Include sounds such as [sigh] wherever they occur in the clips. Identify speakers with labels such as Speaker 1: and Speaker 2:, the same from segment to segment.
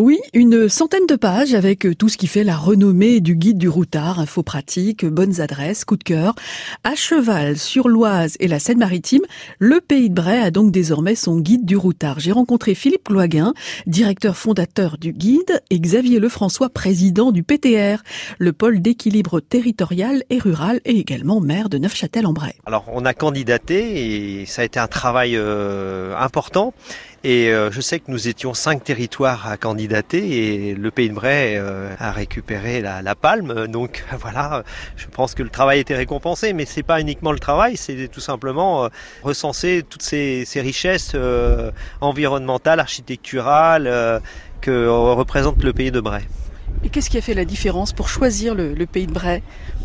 Speaker 1: Oui, une centaine de pages avec tout ce qui fait la renommée du guide du routard, infos pratiques, bonnes adresses, coup de cœur. À cheval sur l'Oise et la Seine-Maritime, le Pays de Bray a donc désormais son guide du routard. J'ai rencontré Philippe Cloiguin, directeur fondateur du guide, et Xavier Lefrançois, président du PTR, le pôle d'équilibre territorial et rural et également maire de Neufchâtel-en-Bray.
Speaker 2: Alors on a candidaté et ça a été un travail euh, important et euh, je sais que nous étions cinq territoires à candidater et le Pays de Bray euh, a récupéré la, la, palme. Donc [laughs] voilà, je pense que le travail été récompensé, mais c'est pas uniquement le travail, c'est tout simplement euh, recenser toutes ces, ces richesses environnementales, architecturales que représente le Pays de Bray.
Speaker 1: Et qu'est-ce qui a fait la différence pour choisir le, le Pays de Bray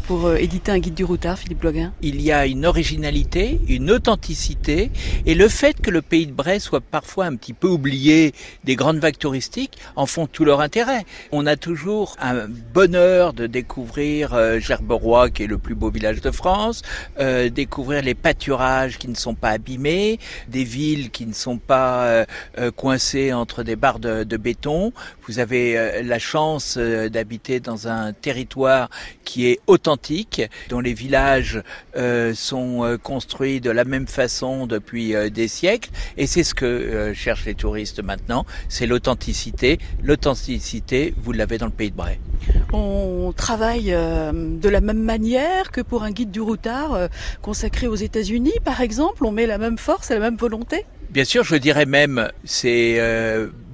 Speaker 1: pour euh, éditer un guide du routard, Philippe Bloguin?
Speaker 3: Il y a une originalité, une authenticité, et le fait que le pays de Bray soit parfois un petit peu oublié des grandes vagues touristiques en font tout leur intérêt. On a toujours un bonheur de découvrir euh, Gerberoy, qui est le plus beau village de France, euh, découvrir les pâturages qui ne sont pas abîmés, des villes qui ne sont pas euh, euh coincées entre des barres de, de béton. Vous avez la chance d'habiter dans un territoire qui est authentique dont les villages euh, sont euh, construits de la même façon depuis euh, des siècles. Et c'est ce que cherchent les touristes maintenant, c'est l'authenticité. L'authenticité, vous l'avez dans le pays de Bray.
Speaker 1: On travaille de la même manière que pour un guide du routard consacré aux États-Unis, par exemple. On met la même force et la même volonté.
Speaker 3: Bien sûr, je dirais même, c'est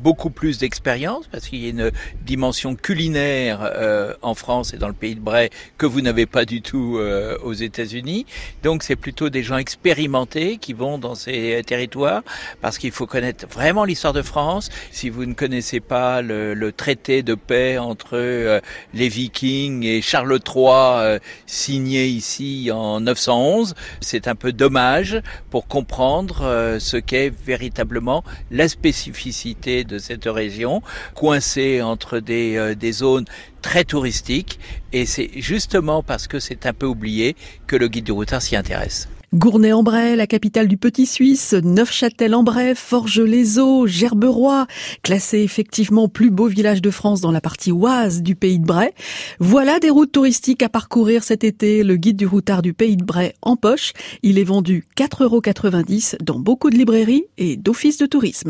Speaker 3: beaucoup plus d'expérience parce qu'il y a une dimension culinaire euh, en France et dans le pays de Bray que vous n'avez pas du tout euh, aux États-Unis. Donc c'est plutôt des gens expérimentés qui vont dans ces territoires parce qu'il faut connaître vraiment l'histoire de France. Si vous ne connaissez pas le, le traité de paix entre euh, les Vikings et Charles III signé ici en 911, c'est un peu dommage pour comprendre ce qu'est véritablement la spécificité de cette région, coincée entre des, euh, des zones très touristiques. Et c'est justement parce que c'est un peu oublié que le guide du routard s'y intéresse.
Speaker 1: Gournay-en-Bray, la capitale du Petit Suisse, Neufchâtel-en-Bray, Forges-les-Eaux, Gerberoy, classé effectivement plus beau village de France dans la partie oise du Pays de Bray. Voilà des routes touristiques à parcourir cet été. Le guide du routard du Pays de Bray en poche. Il est vendu 4,90 euros dans beaucoup de librairies et d'offices de tourisme.